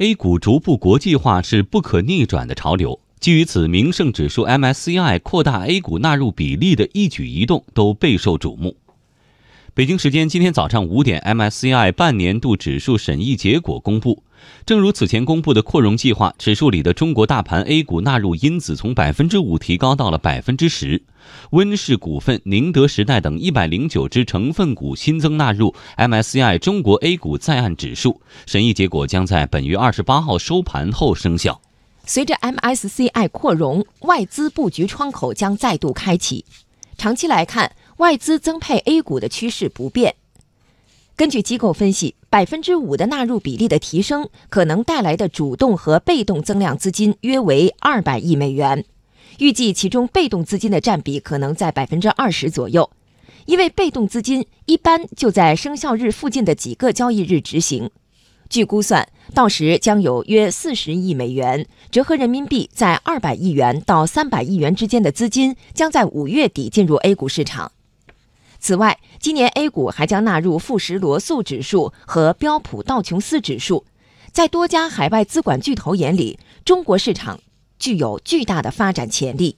A 股逐步国际化是不可逆转的潮流。基于此，名胜指数 MSCI 扩大 A 股纳入比例的一举一动都备受瞩目。北京时间今天早上五点，MSCI 半年度指数审议结果公布。正如此前公布的扩容计划，指数里的中国大盘 A 股纳入因子从百分之五提高到了百分之十。温氏股份、宁德时代等一百零九只成分股新增纳入 MSCI 中国 A 股在岸指数。审议结果将在本月二十八号收盘后生效。随着 MSCI 扩容，外资布局窗口将再度开启。长期来看，外资增配 A 股的趋势不变。根据机构分析，百分之五的纳入比例的提升，可能带来的主动和被动增量资金约为二百亿美元。预计其中被动资金的占比可能在百分之二十左右，因为被动资金一般就在生效日附近的几个交易日执行。据估算，到时将有约四十亿美元，折合人民币在二百亿元到三百亿元之间的资金将在五月底进入 A 股市场。此外，今年 A 股还将纳入富时罗素指数和标普道琼斯指数。在多家海外资管巨头眼里，中国市场具有巨大的发展潜力。